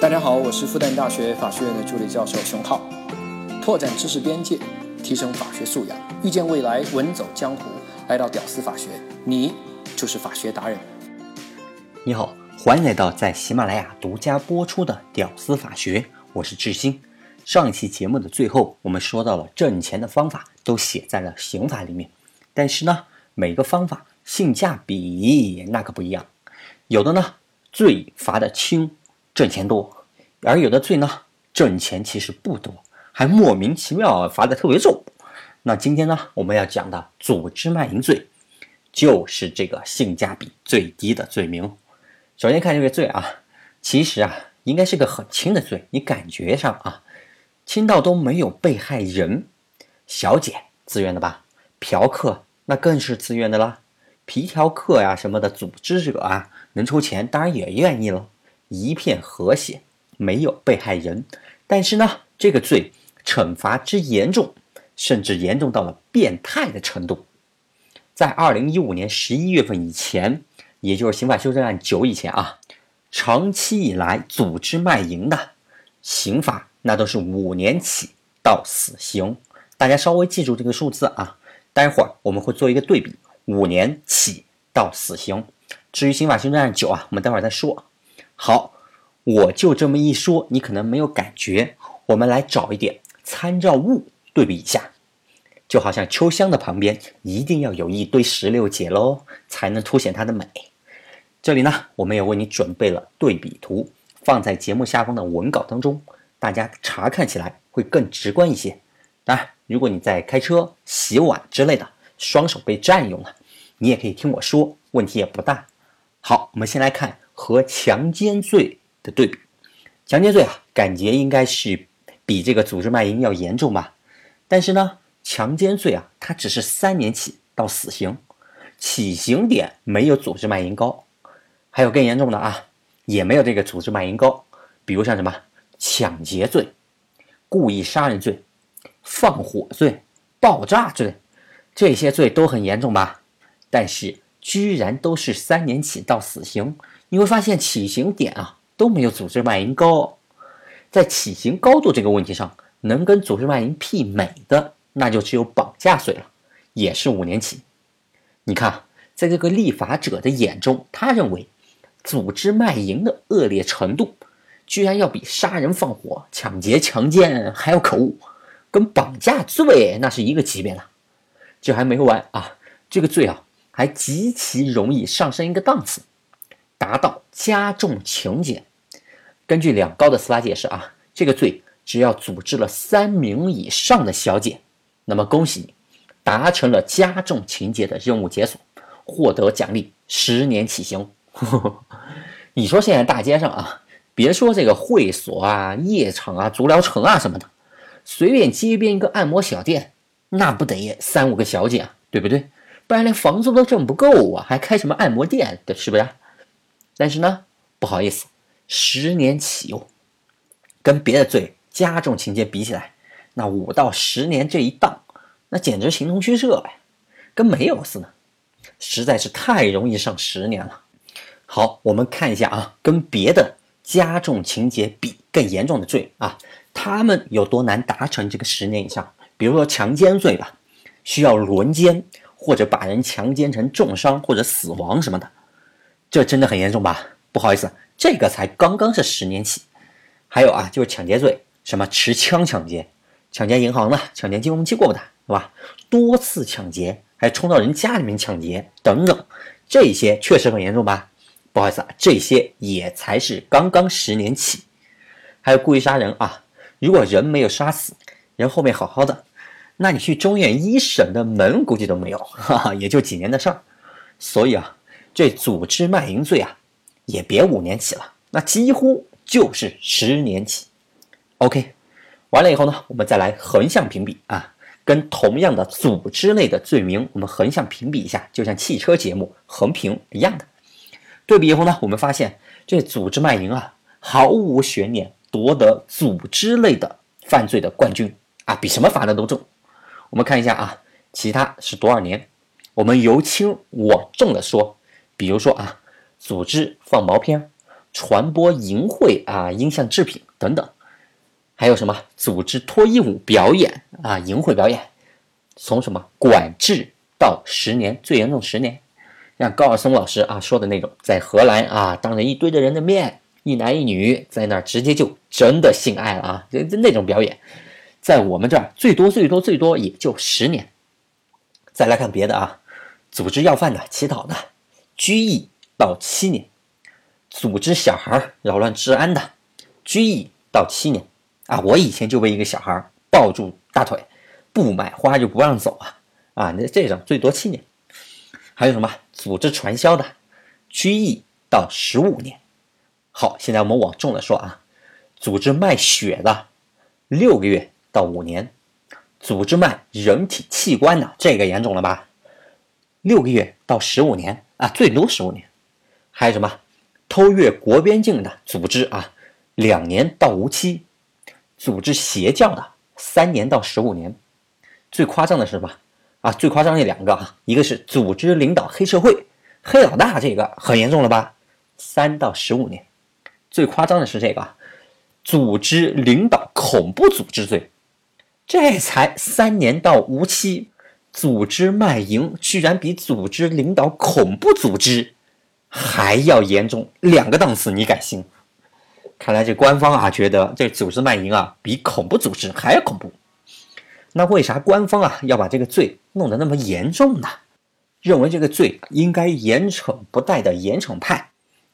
大家好，我是复旦大学法学院的助理教授熊浩。拓展知识边界，提升法学素养，遇见未来，稳走江湖。来到屌丝法学，你就是法学达人。你好，欢迎来到在喜马拉雅独家播出的《屌丝法学》，我是志新。上一期节目的最后，我们说到了挣钱的方法都写在了刑法里面，但是呢，每个方法性价比那可不一样，有的呢罪罚的轻。挣钱多，而有的罪呢，挣钱其实不多，还莫名其妙罚的特别重。那今天呢，我们要讲的组织卖淫罪，就是这个性价比最低的罪名。首先看这个罪啊，其实啊，应该是个很轻的罪，你感觉上啊，轻到都没有被害人。小姐自愿的吧？嫖客那更是自愿的啦。皮条客呀什么的组织者啊，能抽钱当然也愿意了。一片和谐，没有被害人。但是呢，这个罪惩罚之严重，甚至严重到了变态的程度。在二零一五年十一月份以前，也就是刑法修正案九以前啊，长期以来组织卖淫的刑法，那都是五年起到死刑。大家稍微记住这个数字啊，待会儿我们会做一个对比，五年起到死刑。至于刑法修正案九啊，我们待会儿再说。好，我就这么一说，你可能没有感觉。我们来找一点参照物对比一下，就好像秋香的旁边一定要有一堆石榴姐喽，才能凸显它的美。这里呢，我们也为你准备了对比图，放在节目下方的文稿当中，大家查看起来会更直观一些。当然，如果你在开车、洗碗之类的，双手被占用了，你也可以听我说，问题也不大。好，我们先来看。和强奸罪的对比，强奸罪啊，感觉应该是比这个组织卖淫要严重吧？但是呢，强奸罪啊，它只是三年起到死刑，起刑点没有组织卖淫高。还有更严重的啊，也没有这个组织卖淫高，比如像什么抢劫罪、故意杀人罪、放火罪、爆炸罪，这些罪都很严重吧？但是居然都是三年起到死刑。你会发现起刑点啊都没有组织卖淫高，在起刑高度这个问题上，能跟组织卖淫媲美的，那就只有绑架罪了，也是五年起。你看，在这个立法者的眼中，他认为组织卖淫的恶劣程度，居然要比杀人放火、抢劫强奸还要可恶，跟绑架罪那是一个级别的。这还没完啊，这个罪啊还极其容易上升一个档次。达到加重情节。根据两高的司法解释啊，这个罪只要组织了三名以上的小姐，那么恭喜你，达成了加重情节的任务解锁，获得奖励十年起刑。你说现在大街上啊，别说这个会所啊、夜场啊、足疗城啊什么的，随便街边一个按摩小店，那不得三五个小姐啊，对不对？不然连房租都挣不够啊，还开什么按摩店的，是不是？但是呢，不好意思，十年起哟，跟别的罪加重情节比起来，那五到十年这一档，那简直形同虚设呀，跟没有似的，实在是太容易上十年了。好，我们看一下啊，跟别的加重情节比更严重的罪啊，他们有多难达成这个十年以上？比如说强奸罪吧，需要轮奸或者把人强奸成重伤或者死亡什么的。这真的很严重吧？不好意思，这个才刚刚是十年起。还有啊，就是抢劫罪，什么持枪抢劫、抢劫银行的、抢劫金融机构的，是吧？多次抢劫，还冲到人家里面抢劫等等，这些确实很严重吧？不好意思啊，这些也才是刚刚十年起。还有故意杀人啊，如果人没有杀死，人后面好好的，那你去中院一审的门估计都没有，哈哈，也就几年的事儿。所以啊。这组织卖淫罪啊，也别五年起了，那几乎就是十年起。OK，完了以后呢，我们再来横向评比啊，跟同样的组织类的罪名，我们横向评比一下，就像汽车节目横评一样的。对比以后呢，我们发现这组织卖淫啊，毫无悬念夺得组织类的犯罪的冠军啊，比什么罚的都重。我们看一下啊，其他是多少年？我们由轻往重的说。比如说啊，组织放毛片、传播淫秽啊音像制品等等，还有什么？组织脱衣舞表演啊淫秽表演，从什么？管制到十年，最严重十年。像高尔松老师啊说的那种，在荷兰啊当着一堆的人的面，一男一女在那儿直接就真的性爱了啊，那那种表演，在我们这儿最多最多最多也就十年。再来看别的啊，组织要饭的、乞讨的，拘役到七年；组织小孩扰乱治安的，拘役到七年。啊，我以前就被一个小孩抱住大腿，不买花就不让走啊！啊，那这种最多七年。还有什么组织传销的，拘役到十五年。好，现在我们往重了说啊，组织卖血的，六个月到五年；组织卖人体器官的，这个严重了吧？六个月到十五年啊，最多十五年。还有什么偷越国边境的组织啊，两年到无期；组织邪教的，三年到十五年。最夸张的是什么？啊，最夸张那两个啊，一个是组织领导黑社会，黑老大这个很严重了吧？三到十五年。最夸张的是这个，组织领导恐怖组织罪，这才三年到无期。组织卖淫居然比组织领导恐怖组织还要严重两个档次，你敢信？看来这官方啊觉得这组织卖淫啊比恐怖组织还要恐怖。那为啥官方啊要把这个罪弄得那么严重呢？认为这个罪应该严惩不贷的严惩派，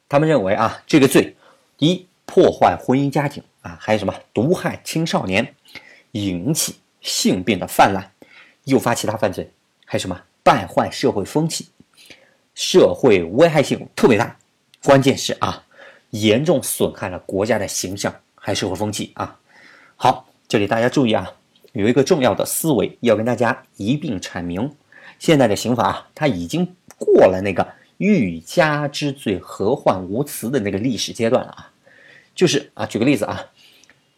他们认为啊这个罪，一破坏婚姻家庭啊，还有什么毒害青少年，引起性病的泛滥，诱发其他犯罪，还有什么败坏社会风气，社会危害性特别大，关键是啊严重损害了国家的形象还有社会风气啊。好，这里大家注意啊。有一个重要的思维要跟大家一并阐明：现在的刑法啊，它已经过了那个欲加之罪，何患无辞的那个历史阶段了啊。就是啊，举个例子啊，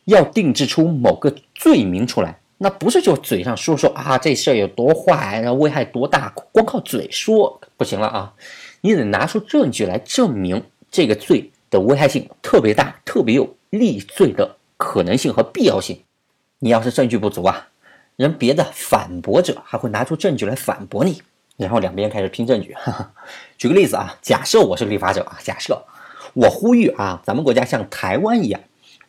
要定制出某个罪名出来，那不是就嘴上说说啊，这事儿有多坏，然后危害多大，光靠嘴说不行了啊，你得拿出证据来证明这个罪的危害性特别大，特别有立罪的可能性和必要性。你要是证据不足啊，人别的反驳者还会拿出证据来反驳你，然后两边开始拼证据。举个例子啊，假设我是立法者啊，假设我呼吁啊，咱们国家像台湾一样，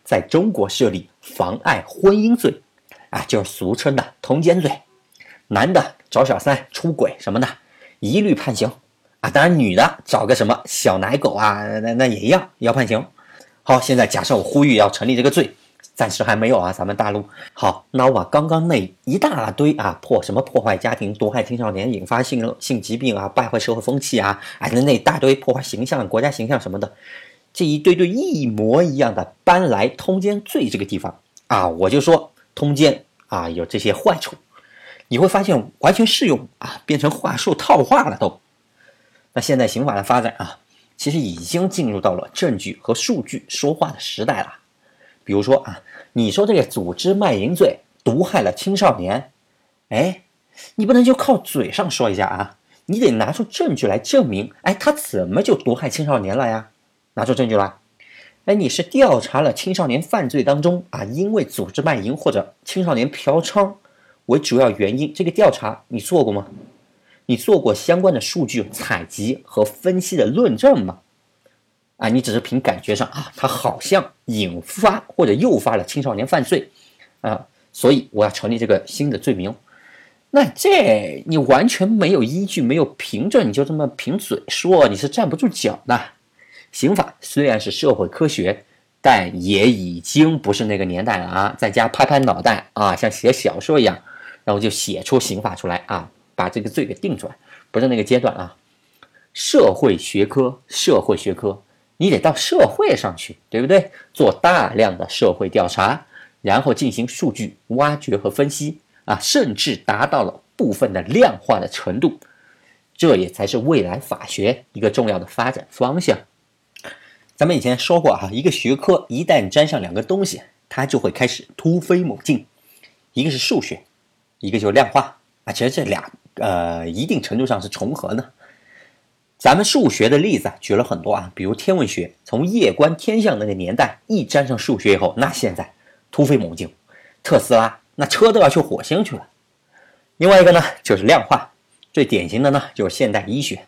在中国设立妨碍婚姻罪，啊，就是俗称的通奸罪，男的找小三出轨什么的，一律判刑啊。当然，女的找个什么小奶狗啊，那那也一样要判刑。好，现在假设我呼吁要成立这个罪。暂时还没有啊，咱们大陆好。那我把刚刚那一大堆啊破什么破坏家庭、毒害青少年、引发性性疾病啊、败坏社会风气啊，哎，那那一大堆破坏形象、国家形象什么的，这一堆堆一模一样的搬来通奸罪这个地方啊，我就说通奸啊有这些坏处，你会发现完全适用啊，变成话术套话了都。那现在刑法的发展啊，其实已经进入到了证据和数据说话的时代了。比如说啊，你说这个组织卖淫罪毒害了青少年，哎，你不能就靠嘴上说一下啊，你得拿出证据来证明，哎，他怎么就毒害青少年了呀？拿出证据来，哎，你是调查了青少年犯罪当中啊，因为组织卖淫或者青少年嫖娼为主要原因，这个调查你做过吗？你做过相关的数据采集和分析的论证吗？啊，你只是凭感觉上啊，他好像引发或者诱发了青少年犯罪，啊，所以我要成立这个新的罪名。那这你完全没有依据，没有凭证，你就这么凭嘴说，你是站不住脚的。刑法虽然是社会科学，但也已经不是那个年代了啊，在家拍拍脑袋啊，像写小说一样，然后就写出刑法出来啊，把这个罪给定出来，不是那个阶段啊。社会学科，社会学科。你得到社会上去，对不对？做大量的社会调查，然后进行数据挖掘和分析啊，甚至达到了部分的量化的程度，这也才是未来法学一个重要的发展方向。咱们以前说过啊，一个学科一旦沾上两个东西，它就会开始突飞猛进，一个是数学，一个就是量化啊。其实这俩呃，一定程度上是重合的。咱们数学的例子举了很多啊，比如天文学，从夜观天象那个年代一沾上数学以后，那现在突飞猛进，特斯拉那车都要去火星去了。另外一个呢，就是量化，最典型的呢就是现代医学。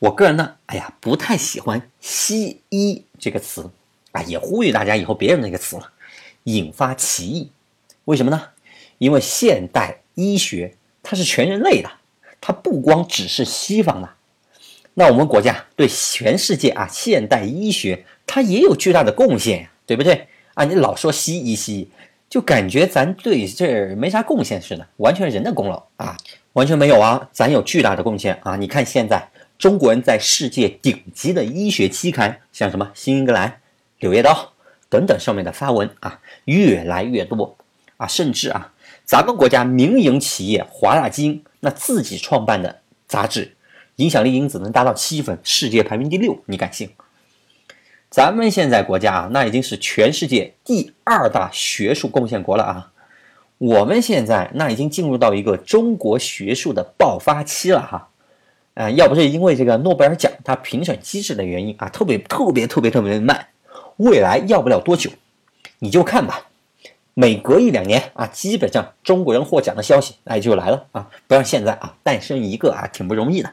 我个人呢，哎呀，不太喜欢“西医”这个词啊，也呼吁大家以后别用那个词了，引发歧义。为什么呢？因为现代医学它是全人类的，它不光只是西方的。那我们国家对全世界啊，现代医学它也有巨大的贡献，对不对？啊，你老说西医西医，就感觉咱对这没啥贡献似的，完全人的功劳啊，完全没有啊，咱有巨大的贡献啊！你看现在。中国人在世界顶级的医学期刊，像什么《新英格兰》《柳叶刀》等等上面的发文啊，越来越多啊，甚至啊，咱们国家民营企业华大基因那自己创办的杂志，影响力因子能达到七分，世界排名第六，你敢信？咱们现在国家啊，那已经是全世界第二大学术贡献国了啊，我们现在那已经进入到一个中国学术的爆发期了哈。啊，要不是因为这个诺贝尔奖它评审机制的原因啊，特别特别特别特别的慢，未来要不了多久，你就看吧，每隔一两年啊，基本上中国人获奖的消息哎就来了啊，不像现在啊，诞生一个啊挺不容易的。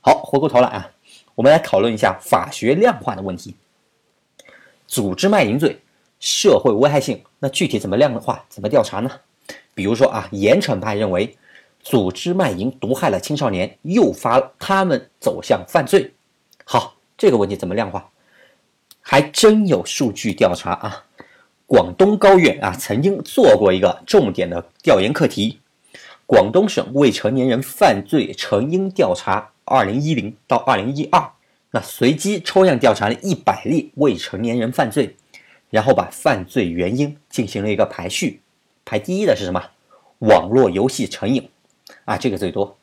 好，回过头来啊，我们来讨论一下法学量化的问题。组织卖淫罪社会危害性，那具体怎么量化，怎么调查呢？比如说啊，严惩派认为。组织卖淫毒害了青少年，诱发他们走向犯罪。好，这个问题怎么量化？还真有数据调查啊！广东高院啊曾经做过一个重点的调研课题，《广东省未成年人犯罪成因调查（二零一零到二零一二）》。那随机抽样调查了一百例未成年人犯罪，然后把犯罪原因进行了一个排序，排第一的是什么？网络游戏成瘾。啊，这个最多，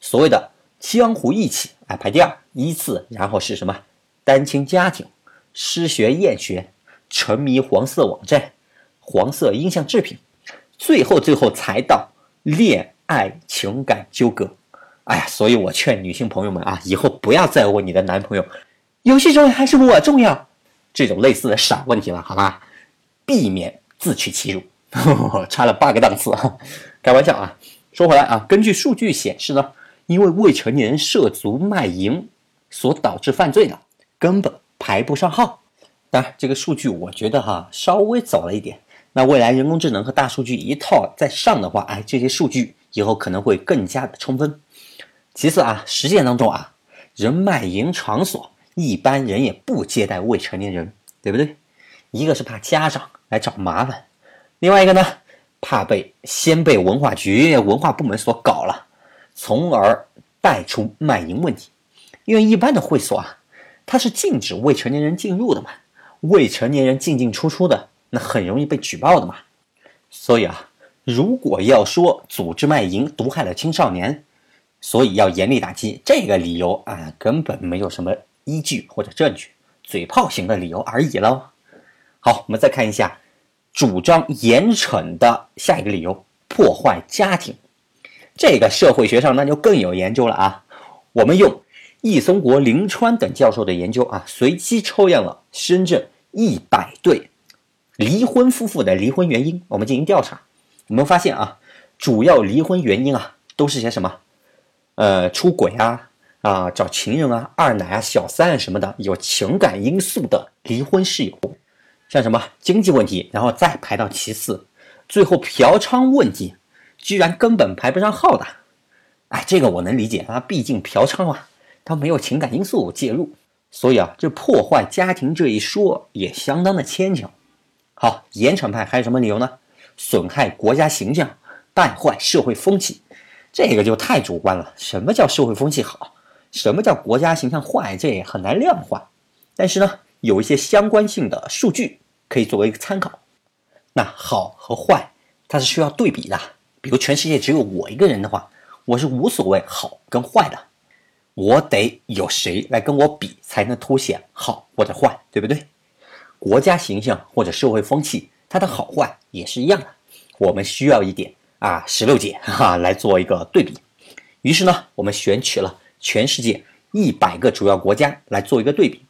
所谓的江湖义气，哎，排第二，依次，然后是什么？单亲家庭、失学厌学、沉迷黄色网站、黄色音像制品，最后最后才到恋爱情感纠葛。哎呀，所以我劝女性朋友们啊，以后不要再问你的男朋友，游戏重要还是我重要？这种类似的傻问题了，好吧？避免自取其辱，差了八个档次啊，开玩笑啊。说回来啊，根据数据显示呢，因为未成年人涉足卖淫所导致犯罪的，根本排不上号。当然，这个数据我觉得哈稍微早了一点。那未来人工智能和大数据一套再上的话，哎，这些数据以后可能会更加的充分。其次啊，实践当中啊，人卖淫场所一般人也不接待未成年人，对不对？一个是怕家长来找麻烦，另外一个呢？怕被先被文化局文化部门所搞了，从而带出卖淫问题。因为一般的会所啊，它是禁止未成年人进入的嘛，未成年人进进出出的，那很容易被举报的嘛。所以啊，如果要说组织卖淫毒害了青少年，所以要严厉打击，这个理由啊，根本没有什么依据或者证据，嘴炮型的理由而已喽。好，我们再看一下。主张严惩的下一个理由，破坏家庭，这个社会学上那就更有研究了啊。我们用易松国、林川等教授的研究啊，随机抽样了深圳一百对离婚夫妇的离婚原因，我们进行调查。我们发现啊，主要离婚原因啊，都是些什么？呃，出轨啊，啊，找情人啊，二奶啊，小三啊什么的，有情感因素的离婚是有。像什么经济问题，然后再排到其次，最后嫖娼问题居然根本排不上号的，哎，这个我能理解啊，毕竟嫖娼啊，它没有情感因素介入，所以啊，这破坏家庭这一说也相当的牵强。好，严惩派还有什么理由呢？损害国家形象，败坏社会风气，这个就太主观了。什么叫社会风气好？什么叫国家形象坏？这也很难量化。但是呢，有一些相关性的数据。可以作为一个参考，那好和坏它是需要对比的。比如全世界只有我一个人的话，我是无所谓好跟坏的，我得有谁来跟我比才能凸显好或者坏，对不对？国家形象或者社会风气，它的好坏也是一样的。我们需要一点啊石榴姐哈来做一个对比。于是呢，我们选取了全世界一百个主要国家来做一个对比。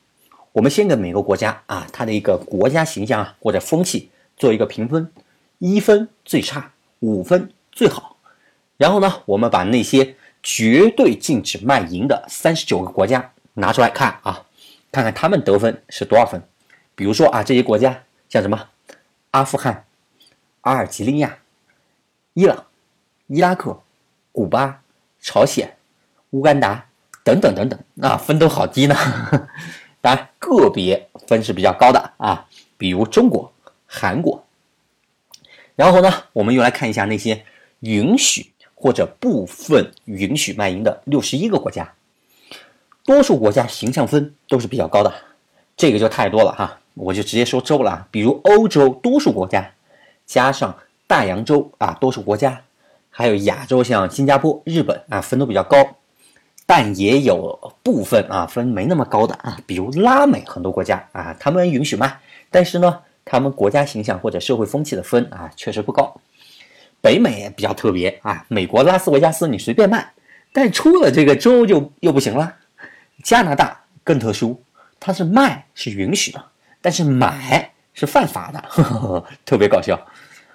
我们先给每个国家啊，它的一个国家形象啊或者风气做一个评分，一分最差，五分最好。然后呢，我们把那些绝对禁止卖淫的三十九个国家拿出来看啊，看看他们得分是多少分。比如说啊，这些国家像什么阿富汗、阿尔及利亚、伊朗、伊拉克、古巴、朝鲜、乌干达等等等等啊，分都好低呢。当然，个别分是比较高的啊，比如中国、韩国。然后呢，我们又来看一下那些允许或者部分允许卖淫的六十一个国家，多数国家形象分都是比较高的，这个就太多了哈，我就直接说州了啊，比如欧洲多数国家，加上大洋洲啊多数国家，还有亚洲像新加坡、日本啊分都比较高。但也有部分啊分没那么高的啊，比如拉美很多国家啊，他们允许卖，但是呢，他们国家形象或者社会风气的分啊确实不高。北美比较特别啊，美国拉斯维加斯你随便卖，但出了这个州就又不行了。加拿大更特殊，它是卖是允许的，但是买是犯法的，呵 呵特别搞笑。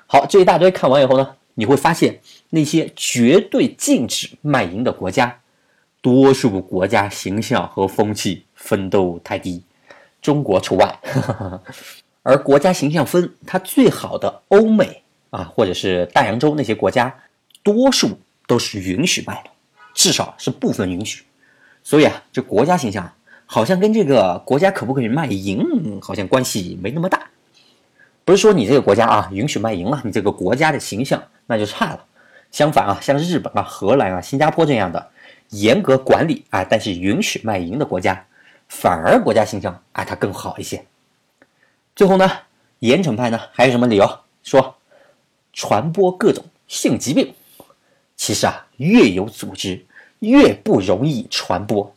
好，这一大堆看完以后呢，你会发现那些绝对禁止卖淫的国家。多数国家形象和风气分都太低，中国除外。而国家形象分它最好的欧美啊，或者是大洋洲那些国家，多数都是允许卖的，至少是部分允许。所以啊，这国家形象好像跟这个国家可不可以卖淫好像关系没那么大。不是说你这个国家啊允许卖淫了，你这个国家的形象那就差了。相反啊，像日本啊、荷兰啊、新加坡这样的。严格管理啊，但是允许卖淫的国家，反而国家形象啊它更好一些。最后呢，严惩派呢还有什么理由说传播各种性疾病？其实啊，越有组织越不容易传播。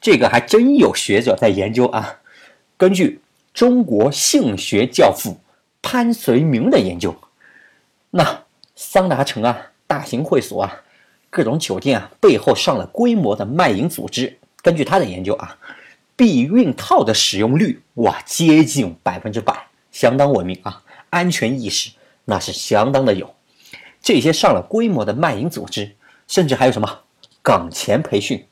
这个还真有学者在研究啊。根据中国性学教父潘绥铭的研究，那桑拿城啊，大型会所啊。各种酒店啊，背后上了规模的卖淫组织。根据他的研究啊，避孕套的使用率哇，接近百分之百，相当文明啊，安全意识那是相当的有。这些上了规模的卖淫组织，甚至还有什么岗前培训、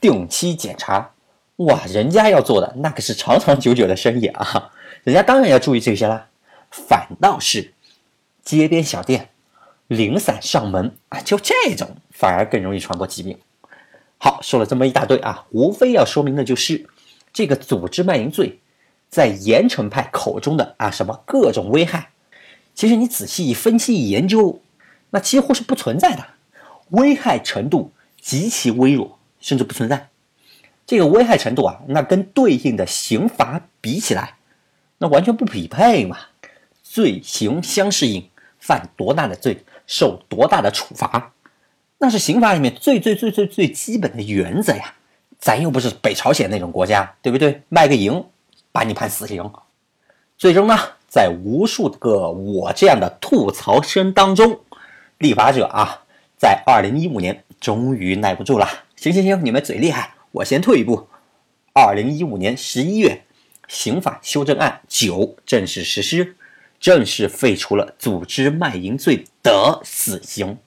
定期检查，哇，人家要做的那可是长长久久的生意啊，人家当然要注意这些啦。反倒是街边小店。零散上门啊，就这种反而更容易传播疾病。好，说了这么一大堆啊，无非要说明的就是这个组织卖淫罪在严惩派口中的啊什么各种危害，其实你仔细分析研究，那几乎是不存在的，危害程度极其微弱，甚至不存在。这个危害程度啊，那跟对应的刑罚比起来，那完全不匹配嘛。罪刑相适应，犯多大的罪？受多大的处罚，那是刑法里面最最最最最基本的原则呀！咱又不是北朝鲜那种国家，对不对？卖个淫，把你判死刑。最终呢，在无数个我这样的吐槽声当中，立法者啊，在二零一五年终于耐不住了。行行行，你们嘴厉害，我先退一步。二零一五年十一月，刑法修正案九正式实施。正式废除了组织卖淫罪的死刑，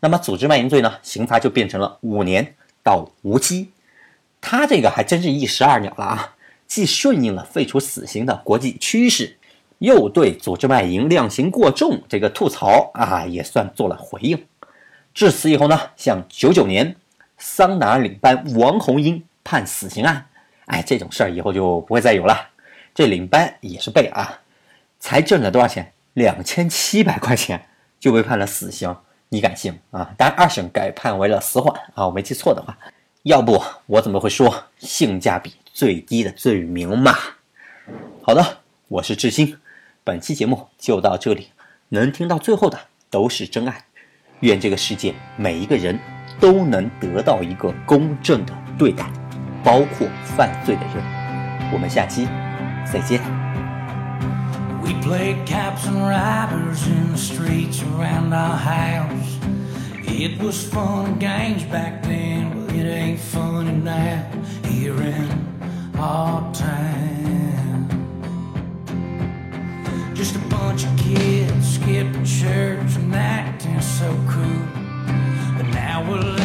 那么组织卖淫罪呢？刑罚就变成了五年到无期。他这个还真是一石二鸟了啊！既顺应了废除死刑的国际趋势，又对组织卖淫量刑过重这个吐槽啊，也算做了回应。至此以后呢，像九九年桑拿领班王红英判死刑案，哎，这种事儿以后就不会再有了。这领班也是背啊。才挣了多少钱？两千七百块钱就被判了死刑，你敢信啊？当然，二审改判为了死缓啊，我没记错的话。要不我怎么会说性价比最低的罪名嘛？好的，我是志新，本期节目就到这里，能听到最后的都是真爱。愿这个世界每一个人都能得到一个公正的对待，包括犯罪的人。我们下期再见。We played caps and robbers in the streets around our house. It was fun and games back then, but It ain't funny now here in our town. Just a bunch of kids skipping church and acting so cool. But now we're